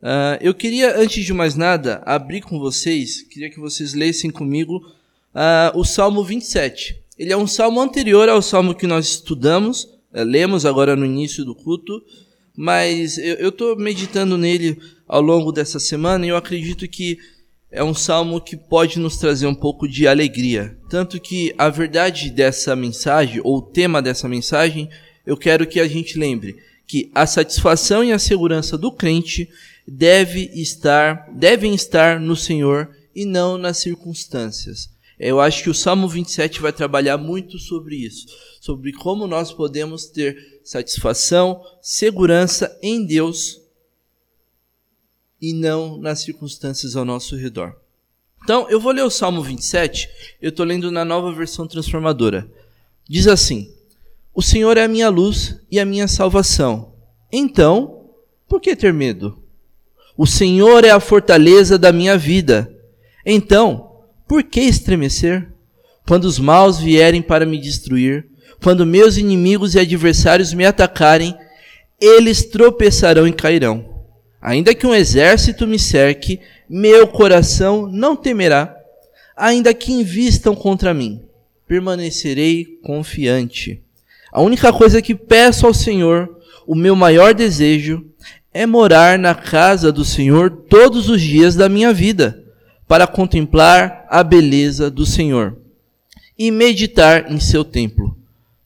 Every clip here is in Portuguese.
Uh, eu queria, antes de mais nada, abrir com vocês, queria que vocês lessem comigo uh, o Salmo 27. Ele é um salmo anterior ao salmo que nós estudamos, uh, lemos agora no início do culto, mas eu estou meditando nele ao longo dessa semana e eu acredito que é um salmo que pode nos trazer um pouco de alegria. Tanto que a verdade dessa mensagem, ou o tema dessa mensagem, eu quero que a gente lembre que a satisfação e a segurança do crente deve estar, devem estar no Senhor e não nas circunstâncias. Eu acho que o Salmo 27 vai trabalhar muito sobre isso, sobre como nós podemos ter satisfação, segurança em Deus e não nas circunstâncias ao nosso redor. Então, eu vou ler o Salmo 27, eu estou lendo na nova versão transformadora. Diz assim: O Senhor é a minha luz e a minha salvação. Então, por que ter medo? O Senhor é a fortaleza da minha vida. Então, por que estremecer? Quando os maus vierem para me destruir, quando meus inimigos e adversários me atacarem, eles tropeçarão e cairão. Ainda que um exército me cerque, meu coração não temerá. Ainda que invistam contra mim, permanecerei confiante. A única coisa que peço ao Senhor, o meu maior desejo, é morar na casa do Senhor todos os dias da minha vida, para contemplar a beleza do Senhor e meditar em seu templo.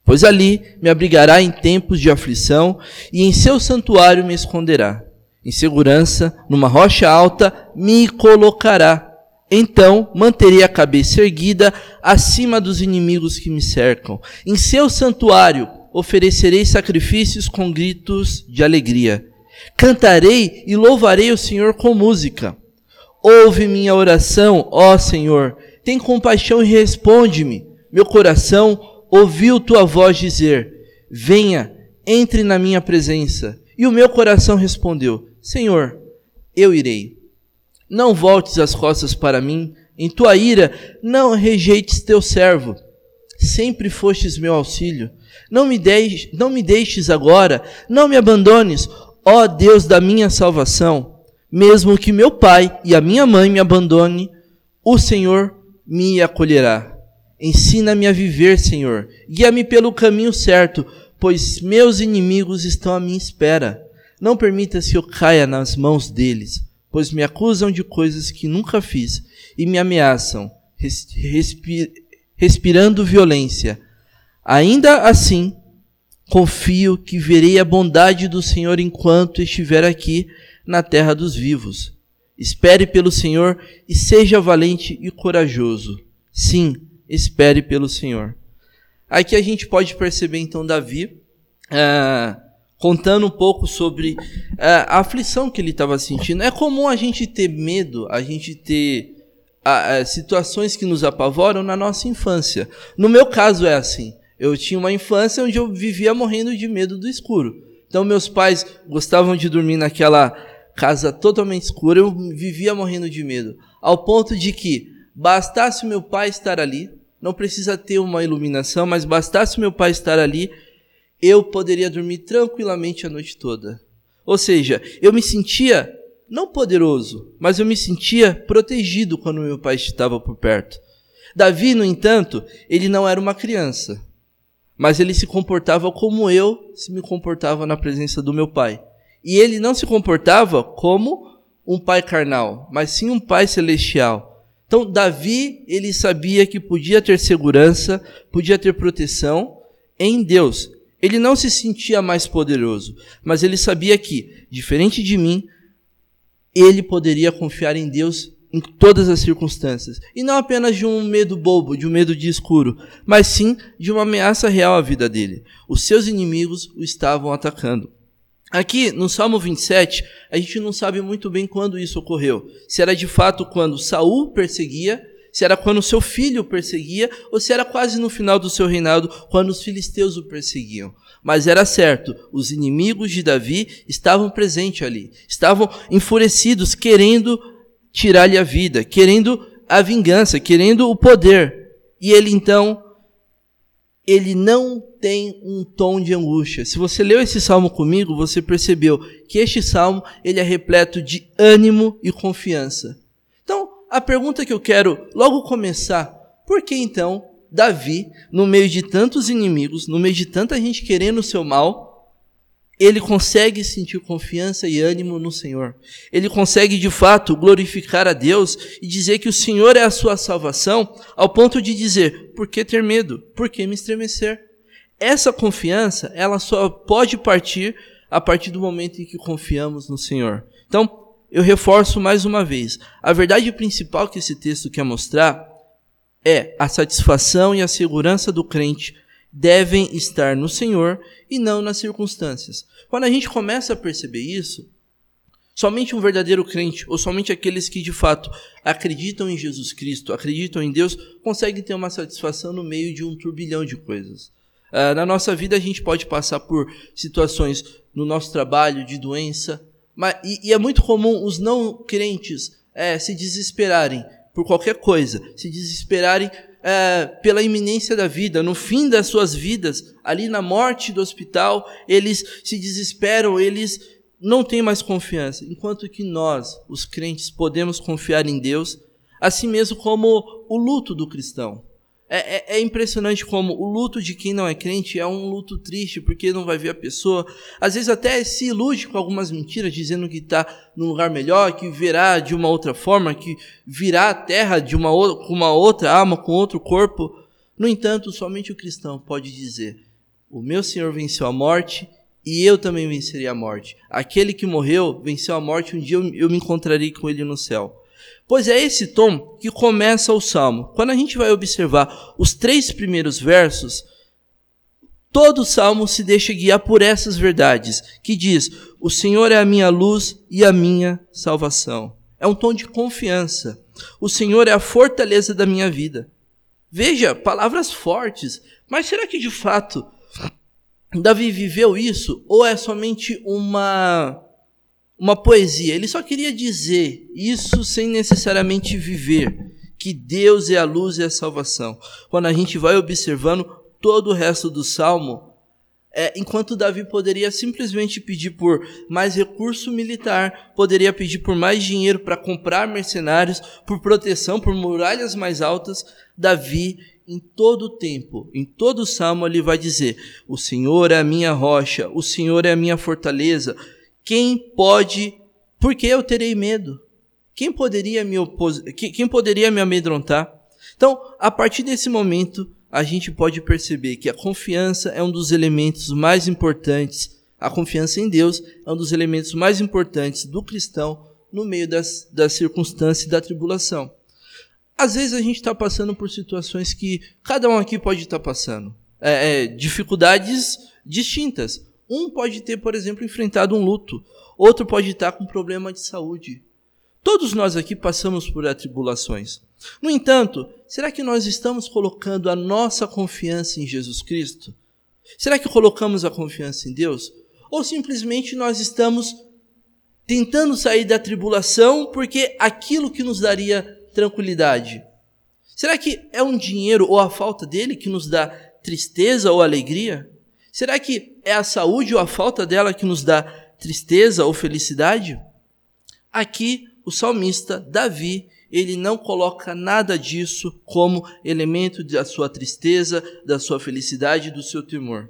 Pois ali me abrigará em tempos de aflição e em seu santuário me esconderá. Em segurança, numa rocha alta, me colocará. Então manterei a cabeça erguida acima dos inimigos que me cercam. Em seu santuário oferecerei sacrifícios com gritos de alegria. Cantarei e louvarei o Senhor com música. Ouve minha oração, ó Senhor. Tem compaixão e responde-me. Meu coração ouviu tua voz dizer: Venha, entre na minha presença. E o meu coração respondeu: Senhor, eu irei. Não voltes as costas para mim. Em tua ira, não rejeites teu servo. Sempre fostes meu auxílio. Não me, deixes, não me deixes agora, não me abandones, Ó Deus da minha salvação, mesmo que meu pai e a minha mãe me abandone, o Senhor me acolherá. Ensina-me a viver, Senhor. Guia-me pelo caminho certo, pois meus inimigos estão à minha espera. Não permitas que eu caia nas mãos deles, pois me acusam de coisas que nunca fiz e me ameaçam, respirando violência. Ainda assim, Confio que verei a bondade do Senhor enquanto estiver aqui na terra dos vivos. Espere pelo Senhor e seja valente e corajoso. Sim, espere pelo Senhor. Aqui a gente pode perceber então Davi ah, contando um pouco sobre ah, a aflição que ele estava sentindo. É comum a gente ter medo, a gente ter ah, situações que nos apavoram na nossa infância. No meu caso é assim. Eu tinha uma infância onde eu vivia morrendo de medo do escuro. Então meus pais gostavam de dormir naquela casa totalmente escura, eu vivia morrendo de medo, ao ponto de que bastasse meu pai estar ali, não precisa ter uma iluminação, mas bastasse meu pai estar ali, eu poderia dormir tranquilamente a noite toda. Ou seja, eu me sentia não poderoso, mas eu me sentia protegido quando meu pai estava por perto. Davi, no entanto, ele não era uma criança mas ele se comportava como eu se me comportava na presença do meu pai. E ele não se comportava como um pai carnal, mas sim um pai celestial. Então, Davi, ele sabia que podia ter segurança, podia ter proteção em Deus. Ele não se sentia mais poderoso, mas ele sabia que, diferente de mim, ele poderia confiar em Deus em todas as circunstâncias. E não apenas de um medo bobo, de um medo de escuro, mas sim de uma ameaça real à vida dele. Os seus inimigos o estavam atacando. Aqui no Salmo 27, a gente não sabe muito bem quando isso ocorreu. Se era de fato quando Saul perseguia, se era quando seu filho o perseguia, ou se era quase no final do seu reinado, quando os filisteus o perseguiam. Mas era certo, os inimigos de Davi estavam presentes ali, estavam enfurecidos, querendo tirar-lhe a vida, querendo a vingança, querendo o poder. E ele então ele não tem um tom de angústia. Se você leu esse salmo comigo, você percebeu que este salmo ele é repleto de ânimo e confiança. Então, a pergunta que eu quero logo começar, por que então Davi, no meio de tantos inimigos, no meio de tanta gente querendo o seu mal, ele consegue sentir confiança e ânimo no Senhor. Ele consegue de fato glorificar a Deus e dizer que o Senhor é a sua salvação, ao ponto de dizer: por que ter medo? Por que me estremecer? Essa confiança, ela só pode partir a partir do momento em que confiamos no Senhor. Então, eu reforço mais uma vez: a verdade principal que esse texto quer mostrar é a satisfação e a segurança do crente devem estar no Senhor e não nas circunstâncias. Quando a gente começa a perceber isso, somente um verdadeiro crente, ou somente aqueles que de fato acreditam em Jesus Cristo, acreditam em Deus, conseguem ter uma satisfação no meio de um turbilhão de coisas. Uh, na nossa vida a gente pode passar por situações no nosso trabalho de doença, mas, e, e é muito comum os não crentes é, se desesperarem por qualquer coisa, se desesperarem é, pela iminência da vida, no fim das suas vidas, ali na morte do hospital, eles se desesperam, eles não têm mais confiança. Enquanto que nós, os crentes, podemos confiar em Deus, assim mesmo como o luto do cristão. É, é, é, impressionante como o luto de quem não é crente é um luto triste, porque não vai ver a pessoa. Às vezes até se ilude com algumas mentiras, dizendo que está num lugar melhor, que virá de uma outra forma, que virá a terra de uma, com uma outra alma, com outro corpo. No entanto, somente o cristão pode dizer: O meu Senhor venceu a morte e eu também vencerei a morte. Aquele que morreu venceu a morte, um dia eu, eu me encontrarei com ele no céu. Pois é esse tom que começa o salmo. Quando a gente vai observar os três primeiros versos, todo o salmo se deixa guiar por essas verdades, que diz: O Senhor é a minha luz e a minha salvação. É um tom de confiança. O Senhor é a fortaleza da minha vida. Veja, palavras fortes, mas será que de fato Davi viveu isso? Ou é somente uma uma poesia. Ele só queria dizer isso sem necessariamente viver, que Deus é a luz e a salvação. Quando a gente vai observando todo o resto do salmo, é, enquanto Davi poderia simplesmente pedir por mais recurso militar, poderia pedir por mais dinheiro para comprar mercenários, por proteção, por muralhas mais altas, Davi, em todo o tempo, em todo o salmo, ele vai dizer: O Senhor é a minha rocha, o Senhor é a minha fortaleza, quem pode. Por que eu terei medo? Quem poderia me opos... quem poderia me amedrontar? Então, a partir desse momento, a gente pode perceber que a confiança é um dos elementos mais importantes. A confiança em Deus é um dos elementos mais importantes do cristão no meio das, das circunstâncias da tribulação. Às vezes a gente está passando por situações que cada um aqui pode estar tá passando. É, é, dificuldades distintas. Um pode ter, por exemplo, enfrentado um luto, outro pode estar com problema de saúde. Todos nós aqui passamos por atribulações. No entanto, será que nós estamos colocando a nossa confiança em Jesus Cristo? Será que colocamos a confiança em Deus? Ou simplesmente nós estamos tentando sair da tribulação porque aquilo que nos daria tranquilidade? Será que é um dinheiro ou a falta dele que nos dá tristeza ou alegria? Será que é a saúde ou a falta dela que nos dá tristeza ou felicidade? Aqui, o salmista Davi, ele não coloca nada disso como elemento da sua tristeza, da sua felicidade, do seu temor.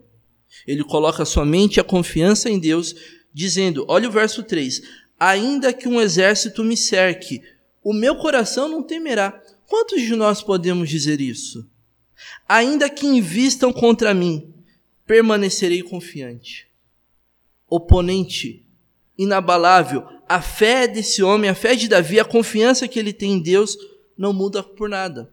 Ele coloca somente a confiança em Deus, dizendo: olha o verso 3: Ainda que um exército me cerque, o meu coração não temerá. Quantos de nós podemos dizer isso? Ainda que invistam contra mim, permanecerei confiante. Oponente inabalável, a fé desse homem, a fé de Davi, a confiança que ele tem em Deus não muda por nada.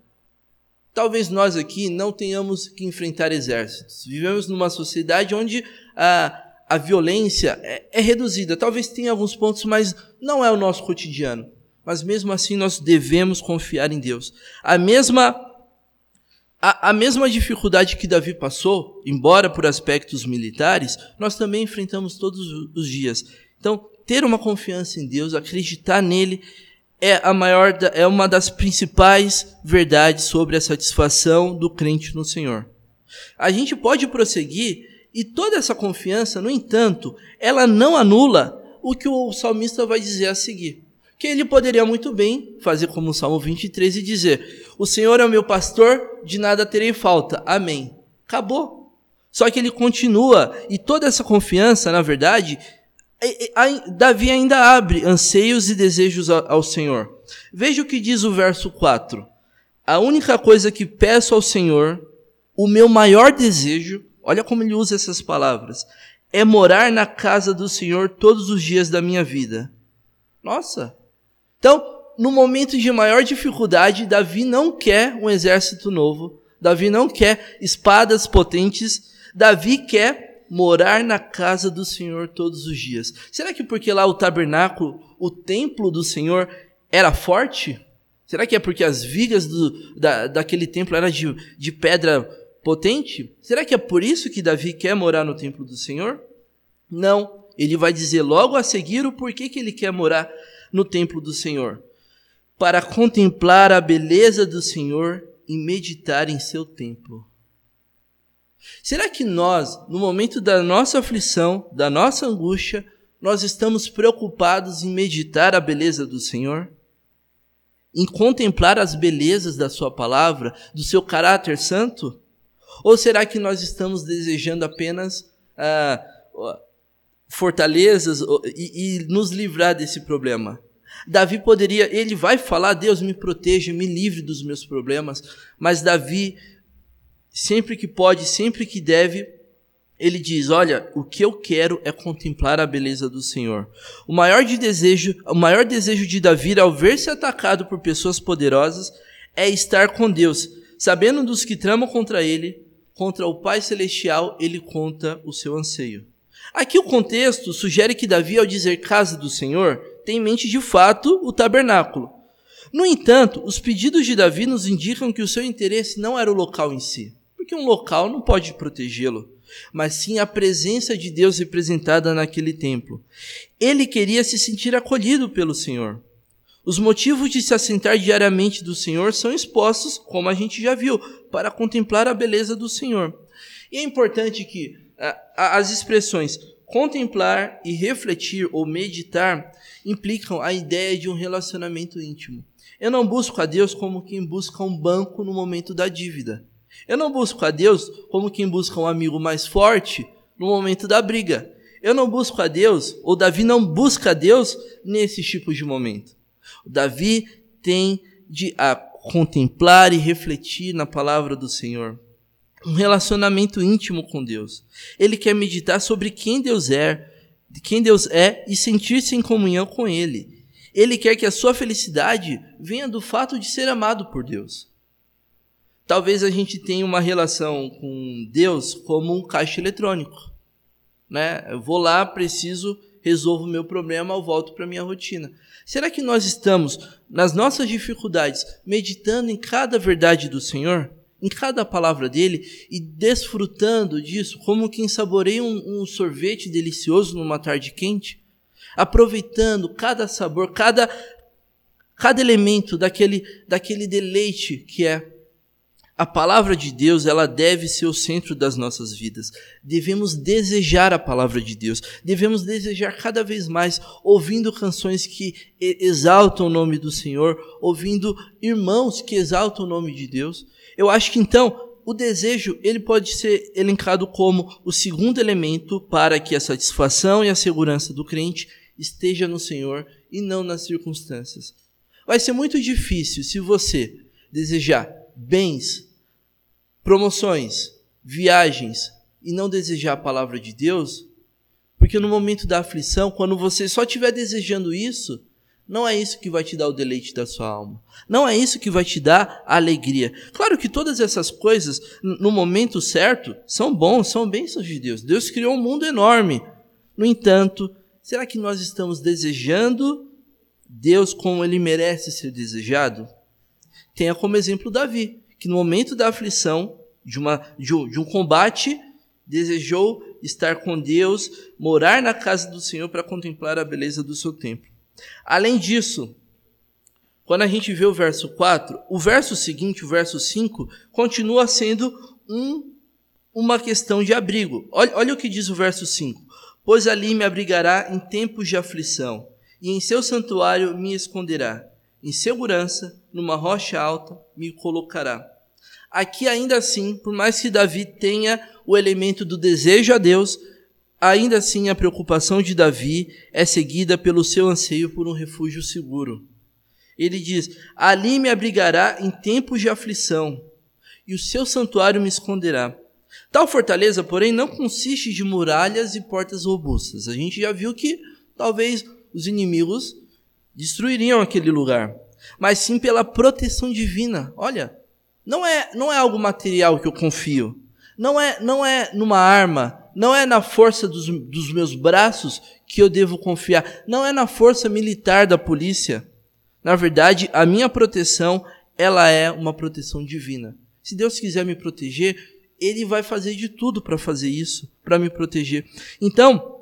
Talvez nós aqui não tenhamos que enfrentar exércitos. Vivemos numa sociedade onde a, a violência é, é reduzida. Talvez tenha alguns pontos, mas não é o nosso cotidiano. Mas mesmo assim nós devemos confiar em Deus. A mesma a, a, mesma dificuldade que Davi passou, embora por aspectos militares, nós também enfrentamos todos os dias. Então, ter uma confiança em Deus, acreditar nele, é a maior, é uma das principais verdades sobre a satisfação do crente no Senhor. A gente pode prosseguir e toda essa confiança, no entanto, ela não anula o que o salmista vai dizer a seguir. Que ele poderia muito bem fazer como o Salmo 23 e dizer: O Senhor é o meu pastor, de nada terei falta. Amém. Acabou. Só que ele continua, e toda essa confiança, na verdade, Davi ainda abre anseios e desejos ao Senhor. Veja o que diz o verso 4. A única coisa que peço ao Senhor, o meu maior desejo, olha como ele usa essas palavras, é morar na casa do Senhor todos os dias da minha vida. Nossa! Então, no momento de maior dificuldade, Davi não quer um exército novo, Davi não quer espadas potentes, Davi quer morar na casa do Senhor todos os dias. Será que porque lá o tabernáculo, o templo do Senhor era forte? Será que é porque as vigas do, da, daquele templo eram de, de pedra potente? Será que é por isso que Davi quer morar no templo do Senhor? Não. Ele vai dizer logo a seguir o porquê que ele quer morar no templo do Senhor. Para contemplar a beleza do Senhor e meditar em seu templo. Será que nós, no momento da nossa aflição, da nossa angústia, nós estamos preocupados em meditar a beleza do Senhor? Em contemplar as belezas da Sua palavra, do seu caráter santo? Ou será que nós estamos desejando apenas ah, fortalezas e, e nos livrar desse problema? Davi poderia, ele vai falar: Deus me proteja, me livre dos meus problemas, mas Davi sempre que pode, sempre que deve, ele diz: Olha, o que eu quero é contemplar a beleza do Senhor. O maior, de desejo, o maior desejo de Davi ao ver-se atacado por pessoas poderosas é estar com Deus, sabendo dos que tramam contra ele, contra o Pai Celestial, ele conta o seu anseio. Aqui o contexto sugere que Davi, ao dizer casa do Senhor, tem em mente de fato o tabernáculo. No entanto, os pedidos de Davi nos indicam que o seu interesse não era o local em si porque um local não pode protegê-lo, mas sim a presença de Deus representada naquele templo. Ele queria se sentir acolhido pelo Senhor. Os motivos de se assentar diariamente do Senhor são expostos, como a gente já viu, para contemplar a beleza do Senhor. E é importante que as expressões contemplar e refletir ou meditar implicam a ideia de um relacionamento íntimo. Eu não busco a Deus como quem busca um banco no momento da dívida. Eu não busco a Deus como quem busca um amigo mais forte no momento da briga. Eu não busco a Deus, ou Davi não busca a Deus nesse tipo de momento. O Davi tem de a contemplar e refletir na palavra do Senhor. Um relacionamento íntimo com Deus. Ele quer meditar sobre quem Deus é, quem Deus é e sentir-se em comunhão com Ele. Ele quer que a sua felicidade venha do fato de ser amado por Deus. Talvez a gente tenha uma relação com Deus como um caixa eletrônico. Né? Eu vou lá, preciso, resolvo o meu problema, eu volto para minha rotina. Será que nós estamos, nas nossas dificuldades, meditando em cada verdade do Senhor? Em cada palavra dele e desfrutando disso, como quem saboreia um, um sorvete delicioso numa tarde quente? Aproveitando cada sabor, cada, cada elemento daquele, daquele deleite que é a palavra de Deus, ela deve ser o centro das nossas vidas. Devemos desejar a palavra de Deus. Devemos desejar cada vez mais, ouvindo canções que exaltam o nome do Senhor, ouvindo irmãos que exaltam o nome de Deus. Eu acho que então o desejo ele pode ser elencado como o segundo elemento para que a satisfação e a segurança do crente esteja no Senhor e não nas circunstâncias. Vai ser muito difícil se você desejar bens, promoções, viagens e não desejar a palavra de Deus, porque no momento da aflição, quando você só estiver desejando isso, não é isso que vai te dar o deleite da sua alma. Não é isso que vai te dar alegria. Claro que todas essas coisas, no momento certo, são bons, são bênçãos de Deus. Deus criou um mundo enorme. No entanto, será que nós estamos desejando Deus como ele merece ser desejado? Tenha como exemplo Davi que no momento da aflição, de, uma, de, um, de um combate, desejou estar com Deus, morar na casa do Senhor para contemplar a beleza do seu templo. Além disso, quando a gente vê o verso 4, o verso seguinte, o verso 5, continua sendo um uma questão de abrigo. Olha, olha o que diz o verso 5: Pois ali me abrigará em tempos de aflição, e em seu santuário me esconderá. Em segurança, numa rocha alta, me colocará. Aqui, ainda assim, por mais que Davi tenha o elemento do desejo a Deus, ainda assim a preocupação de Davi é seguida pelo seu anseio por um refúgio seguro. Ele diz: Ali me abrigará em tempos de aflição, e o seu santuário me esconderá. Tal fortaleza, porém, não consiste de muralhas e portas robustas. A gente já viu que talvez os inimigos destruiriam aquele lugar, mas sim pela proteção divina. Olha, não é, não é algo material que eu confio. Não é, não é numa arma, não é na força dos, dos meus braços que eu devo confiar. Não é na força militar da polícia. Na verdade, a minha proteção, ela é uma proteção divina. Se Deus quiser me proteger, ele vai fazer de tudo para fazer isso, para me proteger. Então,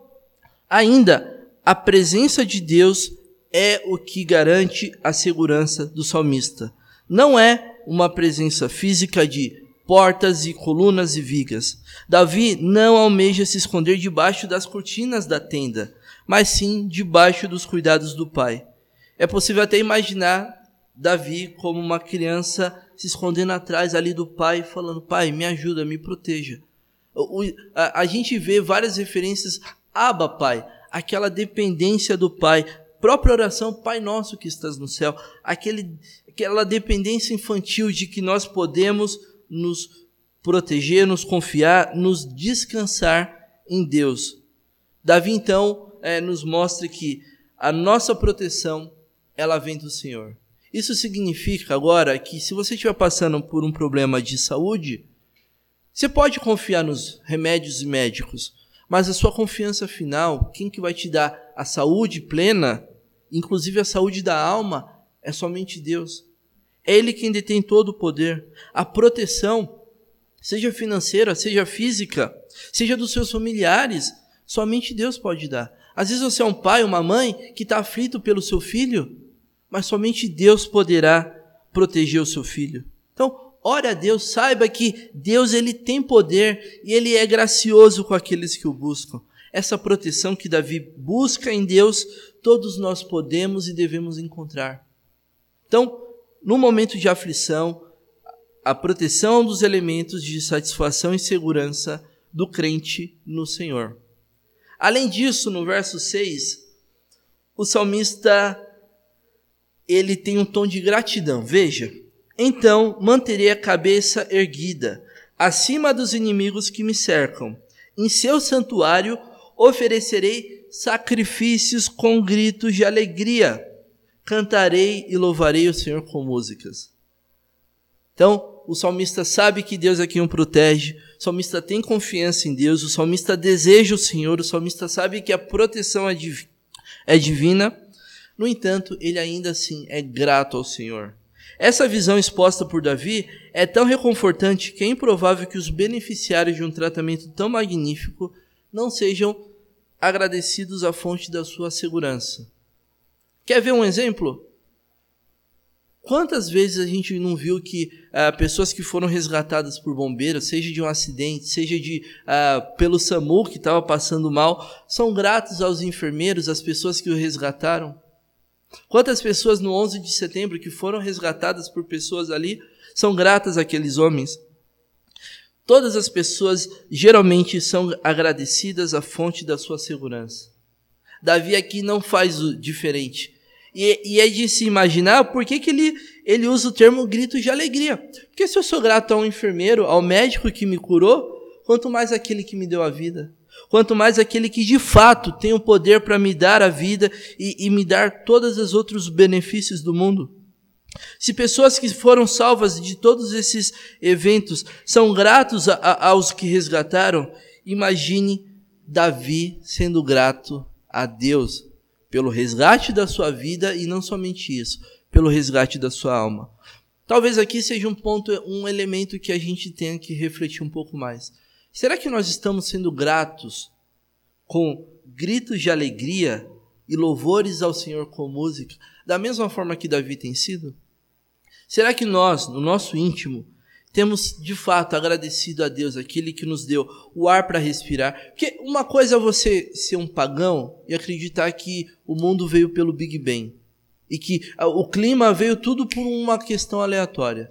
ainda a presença de Deus é o que garante a segurança do salmista. Não é uma presença física de portas e colunas e vigas. Davi não almeja se esconder debaixo das cortinas da tenda, mas sim debaixo dos cuidados do pai. É possível até imaginar Davi como uma criança se escondendo atrás ali do pai, falando: Pai, me ajuda, me proteja. A, gente vê várias referências, Abba, Pai, aquela dependência do pai, própria oração, Pai nosso que estás no céu, aquele, aquela dependência infantil de que nós podemos nos proteger, nos confiar, nos descansar em Deus. Davi então é, nos mostra que a nossa proteção ela vem do Senhor. Isso significa agora que se você estiver passando por um problema de saúde, você pode confiar nos remédios médicos, mas a sua confiança final, quem que vai te dar a saúde plena, inclusive a saúde da alma, é somente Deus. É Ele quem detém todo o poder. A proteção, seja financeira, seja física, seja dos seus familiares, somente Deus pode dar. Às vezes você é um pai, uma mãe que está aflito pelo seu filho, mas somente Deus poderá proteger o seu filho. Então, ore a Deus, saiba que Deus ele tem poder e ele é gracioso com aqueles que o buscam. Essa proteção que Davi busca em Deus, todos nós podemos e devemos encontrar. Então, no momento de aflição, a proteção dos elementos de satisfação e segurança do crente no Senhor. Além disso, no verso 6, o salmista ele tem um tom de gratidão. Veja, então manterei a cabeça erguida, acima dos inimigos que me cercam. Em seu santuário oferecerei sacrifícios com gritos de alegria. Cantarei e louvarei o Senhor com músicas. Então, o salmista sabe que Deus é quem o protege, o salmista tem confiança em Deus, o salmista deseja o Senhor, o salmista sabe que a proteção é, div é divina no entanto, ele ainda assim é grato ao Senhor. Essa visão exposta por Davi é tão reconfortante que é improvável que os beneficiários de um tratamento tão magnífico não sejam agradecidos à fonte da sua segurança. Quer ver um exemplo? Quantas vezes a gente não viu que ah, pessoas que foram resgatadas por bombeiros, seja de um acidente, seja de ah, pelo SAMU que estava passando mal, são gratos aos enfermeiros, às pessoas que o resgataram? Quantas pessoas no 11 de setembro que foram resgatadas por pessoas ali são gratas àqueles homens? Todas as pessoas geralmente são agradecidas à fonte da sua segurança. Davi aqui não faz o diferente. E, e, é de se imaginar por que, que ele, ele usa o termo grito de alegria. Porque se eu sou grato a um enfermeiro, ao médico que me curou, quanto mais aquele que me deu a vida quanto mais aquele que de fato tem o poder para me dar a vida e, e me dar todos os outros benefícios do mundo. Se pessoas que foram salvas de todos esses eventos são gratos a, a, aos que resgataram, imagine Davi sendo grato a Deus pelo resgate da sua vida e não somente isso, pelo resgate da sua alma. Talvez aqui seja um ponto, um elemento que a gente tenha que refletir um pouco mais. Será que nós estamos sendo gratos com gritos de alegria e louvores ao Senhor com música, da mesma forma que Davi tem sido? Será que nós, no nosso íntimo, temos de fato agradecido a Deus, aquele que nos deu o ar para respirar. Porque uma coisa é você ser um pagão e acreditar que o mundo veio pelo Big Bang e que o clima veio tudo por uma questão aleatória.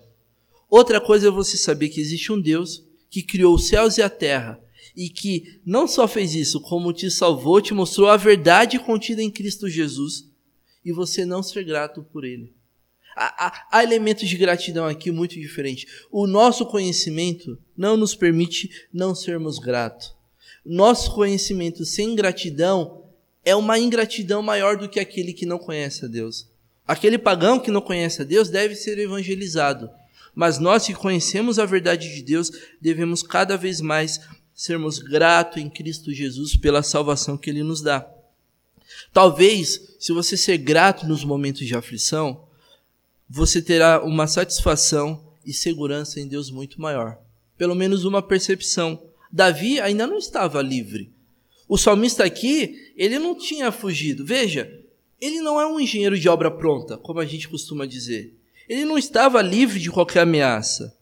Outra coisa é você saber que existe um Deus que criou os céus e a terra e que não só fez isso, como te salvou, te mostrou a verdade contida em Cristo Jesus e você não ser grato por ele. Há, há, elementos de gratidão aqui muito diferentes. O nosso conhecimento não nos permite não sermos gratos. Nosso conhecimento sem gratidão é uma ingratidão maior do que aquele que não conhece a Deus. Aquele pagão que não conhece a Deus deve ser evangelizado. Mas nós que conhecemos a verdade de Deus, devemos cada vez mais sermos gratos em Cristo Jesus pela salvação que ele nos dá. Talvez, se você ser grato nos momentos de aflição, você terá uma satisfação e segurança em Deus muito maior. Pelo menos uma percepção. Davi ainda não estava livre. O salmista aqui, ele não tinha fugido. Veja, ele não é um engenheiro de obra pronta, como a gente costuma dizer. Ele não estava livre de qualquer ameaça.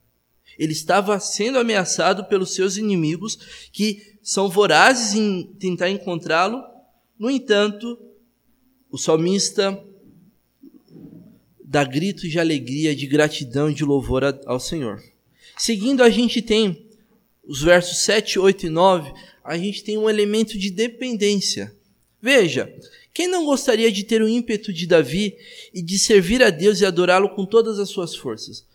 Ele estava sendo ameaçado pelos seus inimigos, que são vorazes em tentar encontrá-lo. No entanto, o salmista dá gritos de alegria, de gratidão e de louvor ao Senhor. Seguindo, a gente tem os versos 7, 8 e 9, a gente tem um elemento de dependência. Veja, quem não gostaria de ter o ímpeto de Davi e de servir a Deus e adorá-lo com todas as suas forças?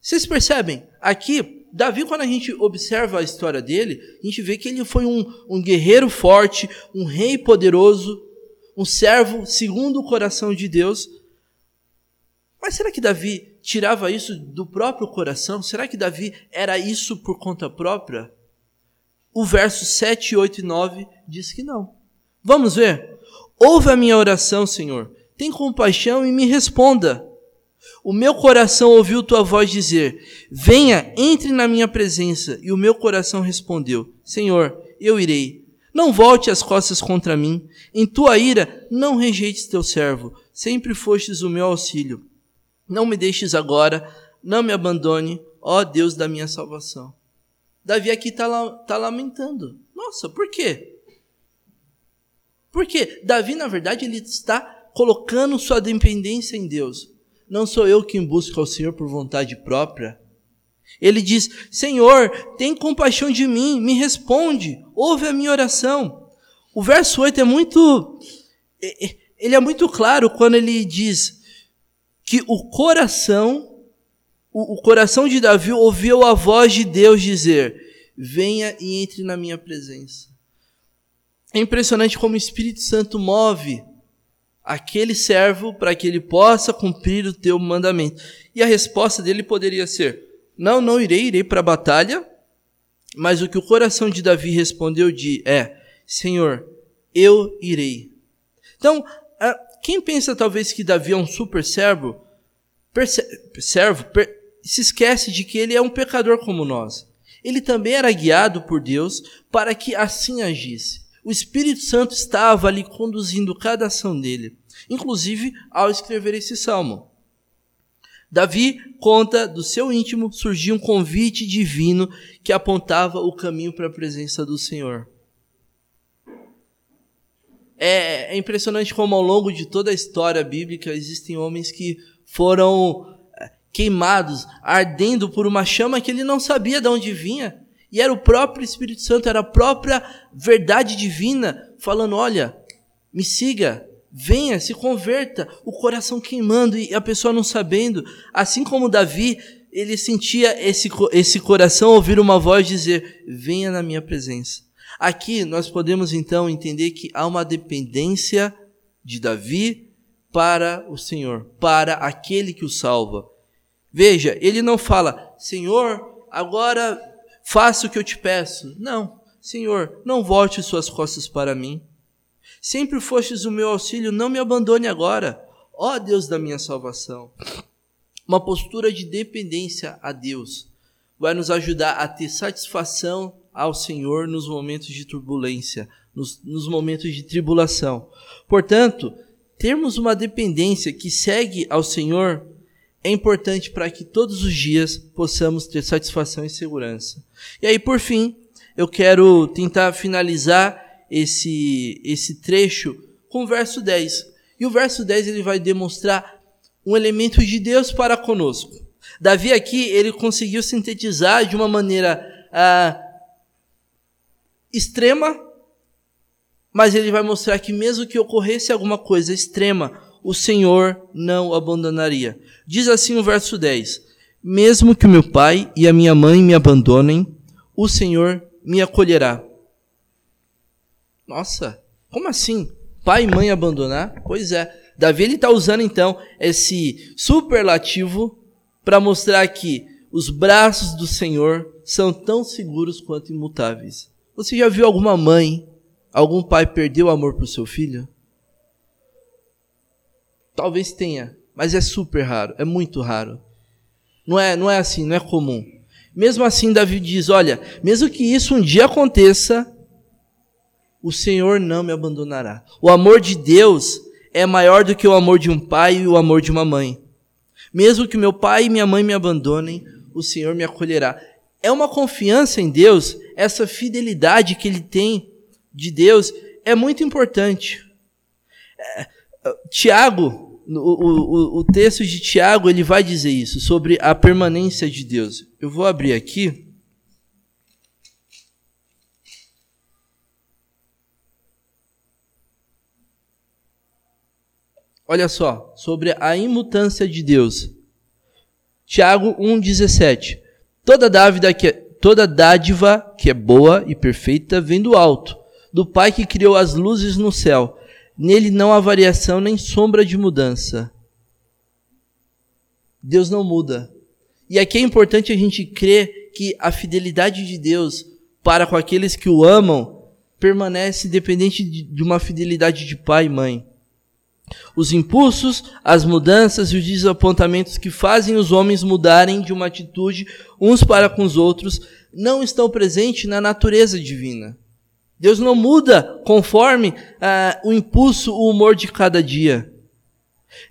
Vocês percebem? Aqui, Davi, quando a gente observa a história dele, a gente vê que ele foi um, um guerreiro forte, um rei poderoso, um servo segundo o coração de Deus, mas será que Davi tirava isso do próprio coração? Será que Davi era isso por conta própria? O verso 7, 8 e 9 diz que não. Vamos ver? Ouve a minha oração, Senhor. Tem compaixão e me responda. O meu coração ouviu tua voz dizer: Venha, entre na minha presença. E o meu coração respondeu: Senhor, eu irei. Não volte as costas contra mim. Em tua ira, não rejeites teu servo. Sempre fostes o meu auxílio. Não me deixes agora, não me abandone, ó Deus da minha salvação. Davi aqui está tá lamentando. Nossa, por quê? Porque Davi, na verdade, ele está colocando sua dependência em Deus. Não sou eu quem busca ao Senhor por vontade própria. Ele diz: Senhor, tem compaixão de mim, me responde, ouve a minha oração. O verso 8 é muito. Ele é muito claro quando ele diz: que o coração, o, o coração de Davi ouviu a voz de Deus dizer: Venha e entre na minha presença. É impressionante como o Espírito Santo move aquele servo para que ele possa cumprir o teu mandamento. E a resposta dele poderia ser: Não, não irei, irei para a batalha. Mas o que o coração de Davi respondeu de é: Senhor, eu irei. Então, quem pensa talvez que Davi é um super servo, servo se esquece de que ele é um pecador como nós. Ele também era guiado por Deus para que assim agisse. O Espírito Santo estava ali conduzindo cada ação dele, inclusive ao escrever esse salmo. Davi conta do seu íntimo surgiu um convite divino que apontava o caminho para a presença do Senhor. É, é, impressionante como ao longo de toda a história bíblica existem homens que foram é, queimados, ardendo por uma chama que ele não sabia de onde vinha. E era o próprio Espírito Santo, era a própria verdade divina, falando: olha, me siga, venha, se converta. O coração queimando e a pessoa não sabendo. Assim como Davi, ele sentia esse, esse coração ouvir uma voz dizer: venha na minha presença. Aqui nós podemos então entender que há uma dependência de Davi para o Senhor, para aquele que o salva. Veja, ele não fala, Senhor, agora faça o que eu te peço. Não, Senhor, não volte suas costas para mim. Sempre fostes o meu auxílio, não me abandone agora. Ó Deus da minha salvação. Uma postura de dependência a Deus vai nos ajudar a ter satisfação ao Senhor nos momentos de turbulência, nos, nos momentos de tribulação. Portanto, termos uma dependência que segue ao Senhor é importante para que todos os dias possamos ter satisfação e segurança. E aí, por fim, eu quero tentar finalizar esse, esse trecho com o verso 10. E o verso 10 ele vai demonstrar um elemento de Deus para conosco. Davi aqui, ele conseguiu sintetizar de uma maneira ah, extrema, mas ele vai mostrar que mesmo que ocorresse alguma coisa extrema, o Senhor não o abandonaria. Diz assim o verso 10: Mesmo que o meu pai e a minha mãe me abandonem, o Senhor me acolherá. Nossa, como assim? Pai e mãe abandonar? Pois é. Davi está usando então esse superlativo para mostrar que os braços do Senhor são tão seguros quanto imutáveis. Você já viu alguma mãe, algum pai perder o amor para o seu filho? Talvez tenha, mas é super raro, é muito raro. Não é, não é assim, não é comum. Mesmo assim, Davi diz: Olha, mesmo que isso um dia aconteça, o Senhor não me abandonará. O amor de Deus é maior do que o amor de um pai e o amor de uma mãe. Mesmo que meu pai e minha mãe me abandonem, o Senhor me acolherá. É uma confiança em Deus, essa fidelidade que ele tem de Deus é muito importante. É, Tiago, o, o, o texto de Tiago ele vai dizer isso, sobre a permanência de Deus. Eu vou abrir aqui. Olha só, sobre a imutância de Deus. Tiago 1,17. Toda dádiva, que toda dádiva que é boa e perfeita vem do alto, do Pai que criou as luzes no céu. Nele não há variação nem sombra de mudança. Deus não muda. E aqui é importante a gente crer que a fidelidade de Deus para com aqueles que o amam permanece independente de uma fidelidade de pai e mãe. Os impulsos, as mudanças e os desapontamentos que fazem os homens mudarem de uma atitude uns para com os outros não estão presentes na natureza divina. Deus não muda conforme ah, o impulso, o humor de cada dia.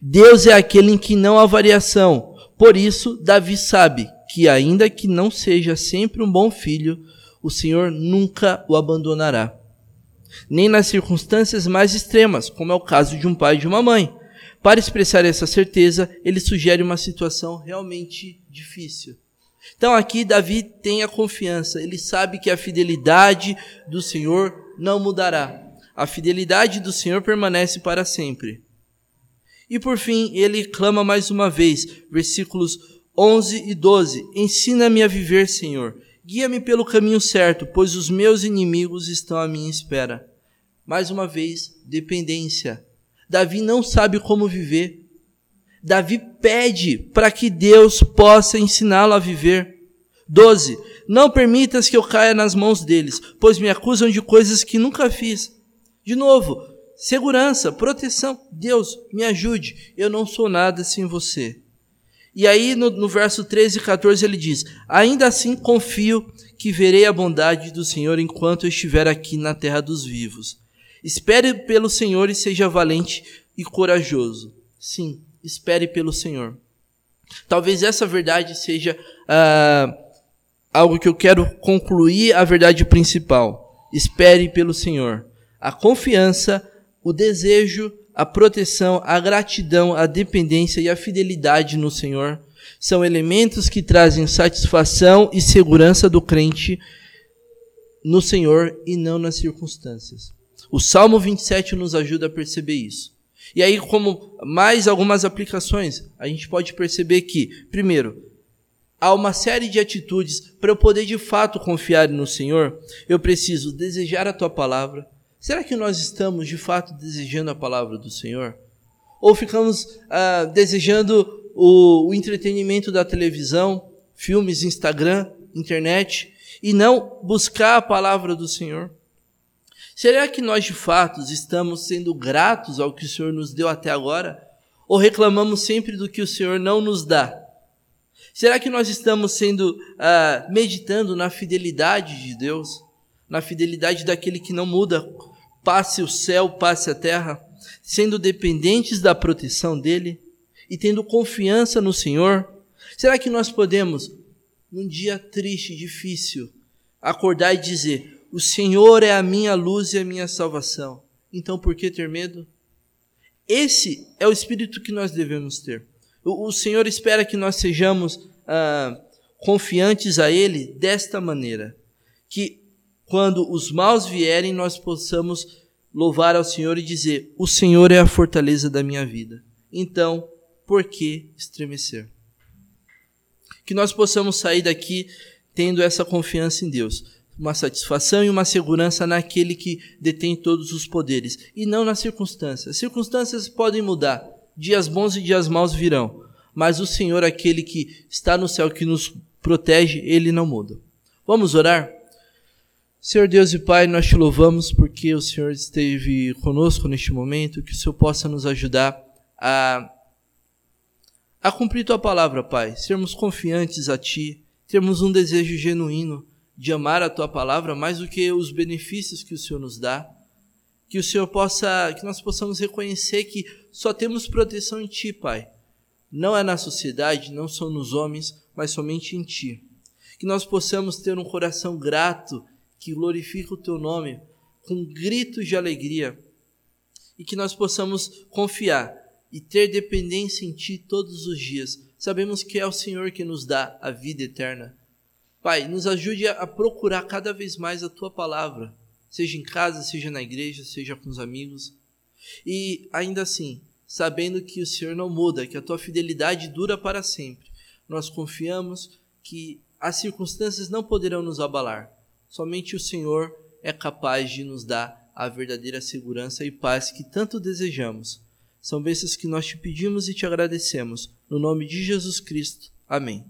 Deus é aquele em que não há variação. Por isso, Davi sabe que, ainda que não seja sempre um bom filho, o Senhor nunca o abandonará. Nem nas circunstâncias mais extremas, como é o caso de um pai e de uma mãe. Para expressar essa certeza, ele sugere uma situação realmente difícil. Então aqui Davi tem a confiança, ele sabe que a fidelidade do Senhor não mudará. A fidelidade do Senhor permanece para sempre. E por fim, ele clama mais uma vez, versículos 11 e 12: Ensina-me a viver, Senhor. Guia-me pelo caminho certo, pois os meus inimigos estão à minha espera. Mais uma vez, dependência. Davi não sabe como viver, Davi pede para que Deus possa ensiná-lo a viver. 12. Não permitas que eu caia nas mãos deles, pois me acusam de coisas que nunca fiz. De novo, segurança, proteção. Deus, me ajude. Eu não sou nada sem você. E aí, no, no verso 13 e 14, ele diz: Ainda assim confio que verei a bondade do Senhor enquanto estiver aqui na terra dos vivos. Espere pelo Senhor e seja valente e corajoso. Sim, espere pelo Senhor. Talvez essa verdade seja ah, algo que eu quero concluir a verdade principal. Espere pelo Senhor. A confiança, o desejo, a proteção, a gratidão, a dependência e a fidelidade no Senhor são elementos que trazem satisfação e segurança do crente no Senhor e não nas circunstâncias. O Salmo 27 nos ajuda a perceber isso. E aí, como mais algumas aplicações, a gente pode perceber que, primeiro, há uma série de atitudes para eu poder de fato confiar no Senhor. Eu preciso desejar a tua palavra. Será que nós estamos de fato desejando a palavra do Senhor? Ou ficamos ah, desejando o, o entretenimento da televisão, filmes, Instagram, internet, e não buscar a palavra do Senhor? Será que nós de fato estamos sendo gratos ao que o Senhor nos deu até agora? Ou reclamamos sempre do que o Senhor não nos dá? Será que nós estamos sendo uh, meditando na fidelidade de Deus? Na fidelidade daquele que não muda, passe o céu, passe a terra, sendo dependentes da proteção dele? e tendo confiança no Senhor? Será que nós podemos, num dia triste, difícil, acordar e dizer: O Senhor é a minha luz e a minha salvação? Então por que ter medo? Esse é o espírito que nós devemos ter. O, Senhor espera que nós sejamos ah, confiantes a Ele desta maneira: que quando os maus vierem, nós possamos louvar ao Senhor e dizer: O Senhor é a fortaleza da minha vida. Então, por que estremecer? Que nós possamos sair daqui tendo essa confiança em Deus, uma satisfação e uma segurança naquele que detém todos os poderes e não nas circunstâncias. As circunstâncias podem mudar, dias bons e dias maus virão, mas o Senhor, aquele que está no céu, que nos protege, ele não muda. Vamos orar? Senhor Deus e Pai, nós te louvamos porque o Senhor esteve conosco neste momento, que o Senhor possa nos ajudar a, a cumprir tua palavra, Pai, sermos confiantes a Ti, termos um desejo genuíno de amar a tua palavra mais do que os benefícios que o Senhor nos dá. Que o Senhor possa, que nós possamos reconhecer que só temos proteção em Ti, Pai. Não é na sociedade, não são nos homens, mas somente em Ti. Que nós possamos ter um coração grato que glorifica o teu nome com gritos de alegria e que nós possamos confiar e ter dependência em ti todos os dias. Sabemos que é o Senhor que nos dá a vida eterna. Pai, nos ajude a procurar cada vez mais a tua palavra, seja em casa, seja na igreja, seja com os amigos. E ainda assim, sabendo que o Senhor não muda, que a tua fidelidade dura para sempre, nós confiamos que as circunstâncias não poderão nos abalar Somente o Senhor é capaz de nos dar a verdadeira segurança e paz que tanto desejamos. São bênçãos que nós te pedimos e te agradecemos. No nome de Jesus Cristo. Amém.